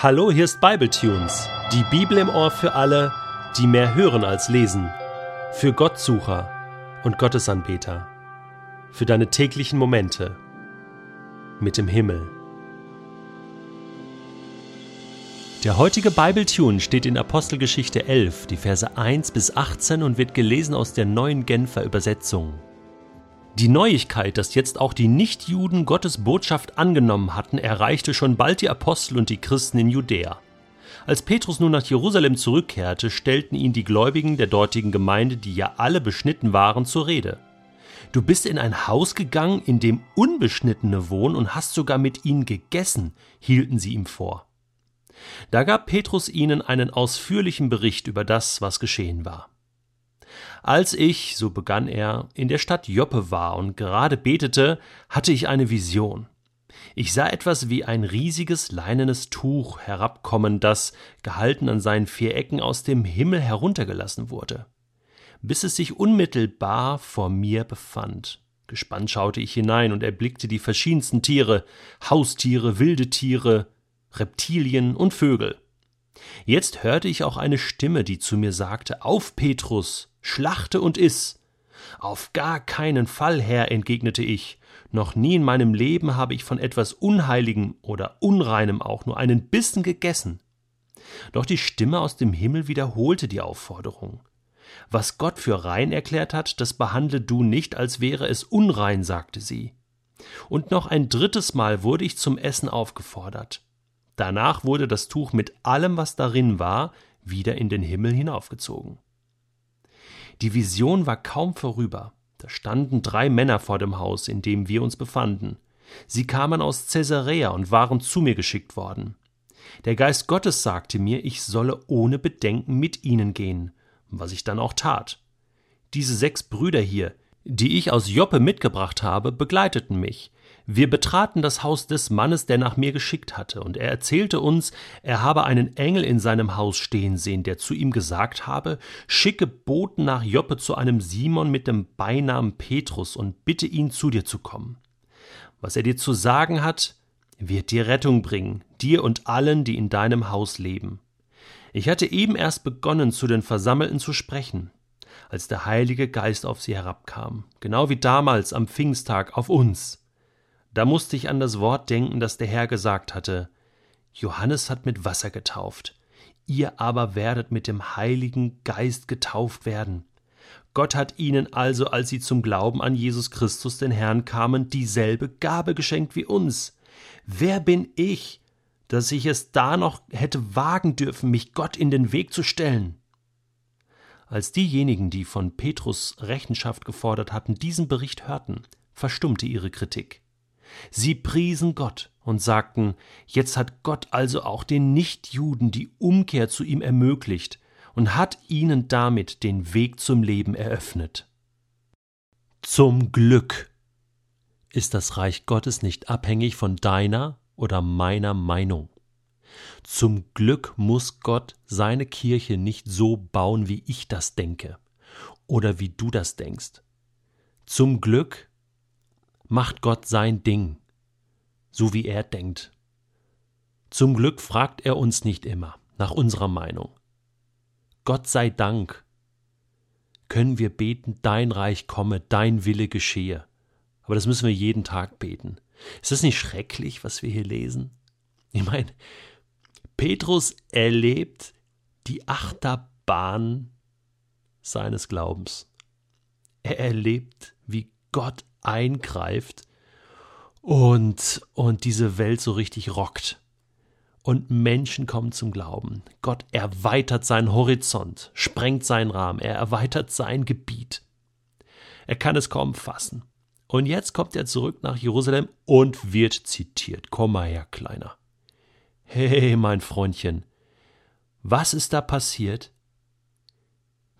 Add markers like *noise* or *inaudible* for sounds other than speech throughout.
Hallo, hier ist Bibletunes, die Bibel im Ohr für alle, die mehr hören als lesen, für Gottsucher und Gottesanbeter, für deine täglichen Momente mit dem Himmel. Der heutige Bibletune steht in Apostelgeschichte 11, die Verse 1 bis 18 und wird gelesen aus der neuen Genfer Übersetzung. Die Neuigkeit, dass jetzt auch die Nichtjuden Gottes Botschaft angenommen hatten, erreichte schon bald die Apostel und die Christen in Judäa. Als Petrus nun nach Jerusalem zurückkehrte, stellten ihn die Gläubigen der dortigen Gemeinde, die ja alle beschnitten waren, zur Rede. Du bist in ein Haus gegangen, in dem Unbeschnittene wohnen und hast sogar mit ihnen gegessen, hielten sie ihm vor. Da gab Petrus ihnen einen ausführlichen Bericht über das, was geschehen war. Als ich, so begann er, in der Stadt Joppe war und gerade betete, hatte ich eine Vision. Ich sah etwas wie ein riesiges leinenes Tuch herabkommen, das, gehalten an seinen vier Ecken, aus dem Himmel heruntergelassen wurde, bis es sich unmittelbar vor mir befand. Gespannt schaute ich hinein und erblickte die verschiedensten Tiere, Haustiere, wilde Tiere, Reptilien und Vögel. Jetzt hörte ich auch eine Stimme, die zu mir sagte Auf, Petrus, schlachte und iss. Auf gar keinen Fall, Herr, entgegnete ich. Noch nie in meinem Leben habe ich von etwas Unheiligem oder Unreinem auch nur einen Bissen gegessen. Doch die Stimme aus dem Himmel wiederholte die Aufforderung. Was Gott für rein erklärt hat, das behandle du nicht, als wäre es unrein, sagte sie. Und noch ein drittes Mal wurde ich zum Essen aufgefordert. Danach wurde das Tuch mit allem, was darin war, wieder in den Himmel hinaufgezogen. Die Vision war kaum vorüber. Da standen drei Männer vor dem Haus, in dem wir uns befanden. Sie kamen aus Caesarea und waren zu mir geschickt worden. Der Geist Gottes sagte mir, ich solle ohne Bedenken mit ihnen gehen, was ich dann auch tat. Diese sechs Brüder hier, die ich aus Joppe mitgebracht habe, begleiteten mich. Wir betraten das Haus des Mannes, der nach mir geschickt hatte, und er erzählte uns, er habe einen Engel in seinem Haus stehen sehen, der zu ihm gesagt habe, schicke Boten nach Joppe zu einem Simon mit dem Beinamen Petrus und bitte ihn zu dir zu kommen. Was er dir zu sagen hat, wird dir Rettung bringen, dir und allen, die in deinem Haus leben. Ich hatte eben erst begonnen, zu den Versammelten zu sprechen, als der Heilige Geist auf sie herabkam, genau wie damals am Pfingsttag auf uns. Da musste ich an das Wort denken, das der Herr gesagt hatte. Johannes hat mit Wasser getauft, ihr aber werdet mit dem Heiligen Geist getauft werden. Gott hat ihnen also, als sie zum Glauben an Jesus Christus den Herrn kamen, dieselbe Gabe geschenkt wie uns. Wer bin ich, dass ich es da noch hätte wagen dürfen, mich Gott in den Weg zu stellen? Als diejenigen, die von Petrus Rechenschaft gefordert hatten, diesen Bericht hörten, verstummte ihre Kritik. Sie priesen Gott und sagten, jetzt hat Gott also auch den Nichtjuden die Umkehr zu ihm ermöglicht und hat ihnen damit den Weg zum Leben eröffnet. Zum Glück ist das Reich Gottes nicht abhängig von deiner oder meiner Meinung. Zum Glück muss Gott seine Kirche nicht so bauen, wie ich das denke oder wie du das denkst. Zum Glück macht Gott sein Ding, so wie er denkt. Zum Glück fragt er uns nicht immer nach unserer Meinung. Gott sei Dank können wir beten, dein Reich komme, dein Wille geschehe. Aber das müssen wir jeden Tag beten. Ist das nicht schrecklich, was wir hier lesen? Ich meine, Petrus erlebt die Achterbahn seines Glaubens. Er erlebt, wie Gott eingreift und, und diese Welt so richtig rockt. Und Menschen kommen zum Glauben. Gott erweitert seinen Horizont, sprengt seinen Rahmen, er erweitert sein Gebiet. Er kann es kaum fassen. Und jetzt kommt er zurück nach Jerusalem und wird zitiert. Komm mal her, Kleiner. Hey, mein Freundchen, was ist da passiert?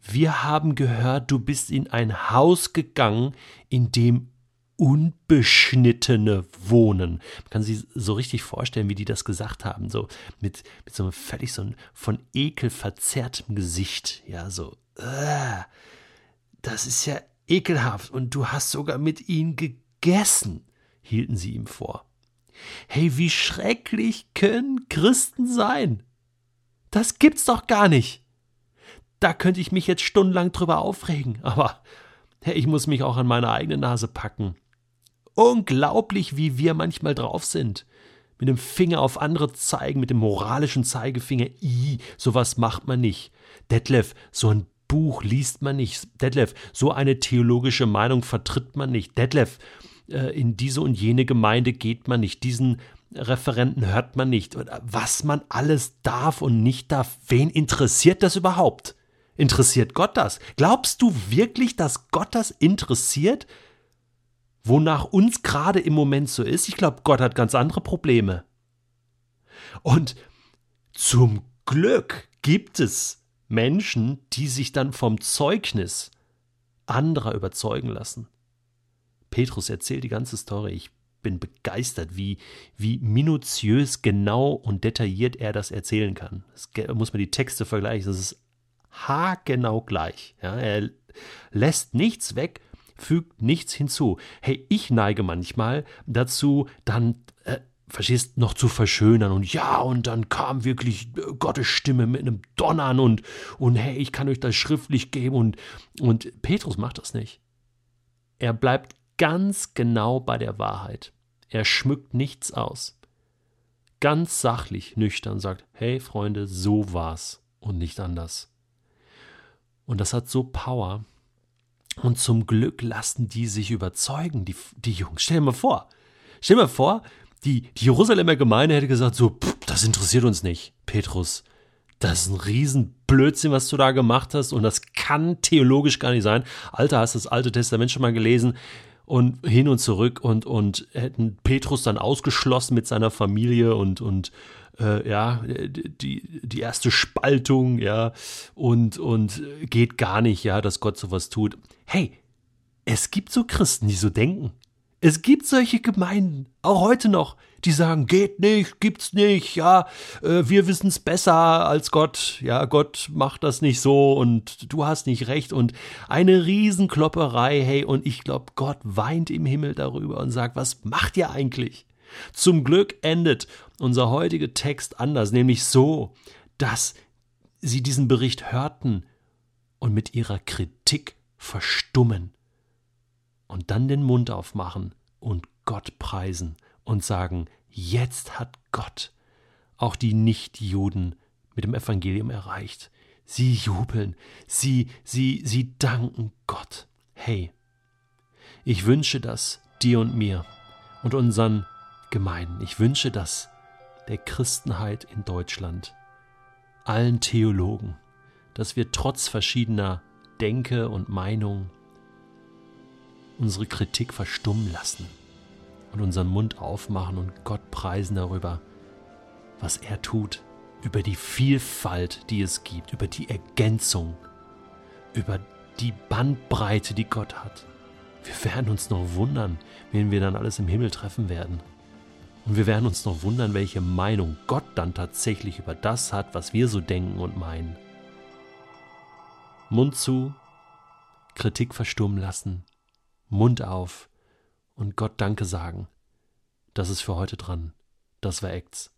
Wir haben gehört, du bist in ein Haus gegangen, in dem Unbeschnittene wohnen. Man kann sich so richtig vorstellen, wie die das gesagt haben, so mit, mit so einem völlig so ein von Ekel verzerrtem Gesicht. Ja, so, äh, das ist ja ekelhaft und du hast sogar mit ihnen gegessen, hielten sie ihm vor. Hey, wie schrecklich können Christen sein? Das gibt's doch gar nicht. Da könnte ich mich jetzt stundenlang drüber aufregen, *laughs* aber hey, ich muss mich auch an meine eigene Nase packen. Unglaublich, wie wir manchmal drauf sind. Mit dem Finger auf andere zeigen, mit dem moralischen Zeigefinger. I, sowas macht man nicht. Detlef, so ein Buch liest man nicht. Detlef, so eine theologische Meinung vertritt man nicht. Detlef, in diese und jene Gemeinde geht man nicht. Diesen Referenten hört man nicht. Was man alles darf und nicht darf. Wen interessiert das überhaupt? Interessiert Gott das? Glaubst du wirklich, dass Gott das interessiert? Wonach uns gerade im Moment so ist? Ich glaube, Gott hat ganz andere Probleme. Und zum Glück gibt es Menschen, die sich dann vom Zeugnis anderer überzeugen lassen. Petrus erzählt die ganze Story. Ich bin begeistert, wie, wie minutiös, genau und detailliert er das erzählen kann. Das muss man die Texte vergleichen. Das ist haargenau gleich. Ja, er lässt nichts weg, fügt nichts hinzu. Hey, ich neige manchmal dazu, dann, äh, verstehst, noch zu verschönern und ja, und dann kam wirklich äh, Gottes Stimme mit einem Donnern und, und hey, ich kann euch das schriftlich geben und, und Petrus macht das nicht. Er bleibt ganz genau bei der Wahrheit. Er schmückt nichts aus. Ganz sachlich, nüchtern sagt, hey Freunde, so war's und nicht anders. Und das hat so Power. Und zum Glück lassen die sich überzeugen, die, die Jungs. Stell dir mal vor, stell dir mal vor, die, die Jerusalemer Gemeinde hätte gesagt, so, pff, das interessiert uns nicht, Petrus. Das ist ein Riesenblödsinn, was du da gemacht hast und das kann theologisch gar nicht sein. Alter, hast du das Alte Testament schon mal gelesen? Und hin und zurück und, und hätten Petrus dann ausgeschlossen mit seiner Familie und, und äh, ja, die, die erste Spaltung, ja, und, und geht gar nicht, ja, dass Gott sowas tut. Hey, es gibt so Christen, die so denken. Es gibt solche Gemeinden, auch heute noch, die sagen, geht nicht, gibt's nicht, ja, äh, wir wissen's besser als Gott, ja, Gott macht das nicht so und du hast nicht recht und eine Riesenklopperei, hey, und ich glaube, Gott weint im Himmel darüber und sagt, was macht ihr eigentlich? Zum Glück endet unser heutiger Text anders, nämlich so, dass sie diesen Bericht hörten und mit ihrer Kritik verstummen und dann den Mund aufmachen und Gott preisen und sagen, jetzt hat Gott auch die Nichtjuden mit dem Evangelium erreicht. Sie jubeln, sie, sie, sie danken Gott. Hey, ich wünsche das dir und mir und unseren Gemeinden. Ich wünsche das der Christenheit in Deutschland, allen Theologen, dass wir trotz verschiedener Denke und Meinung unsere Kritik verstummen lassen und unseren Mund aufmachen und Gott preisen darüber, was er tut, über die Vielfalt, die es gibt, über die Ergänzung, über die Bandbreite, die Gott hat. Wir werden uns noch wundern, wen wir dann alles im Himmel treffen werden. Und wir werden uns noch wundern, welche Meinung Gott dann tatsächlich über das hat, was wir so denken und meinen. Mund zu, Kritik verstummen lassen, Mund auf und Gott Danke sagen. Das ist für heute dran. Das war Acts.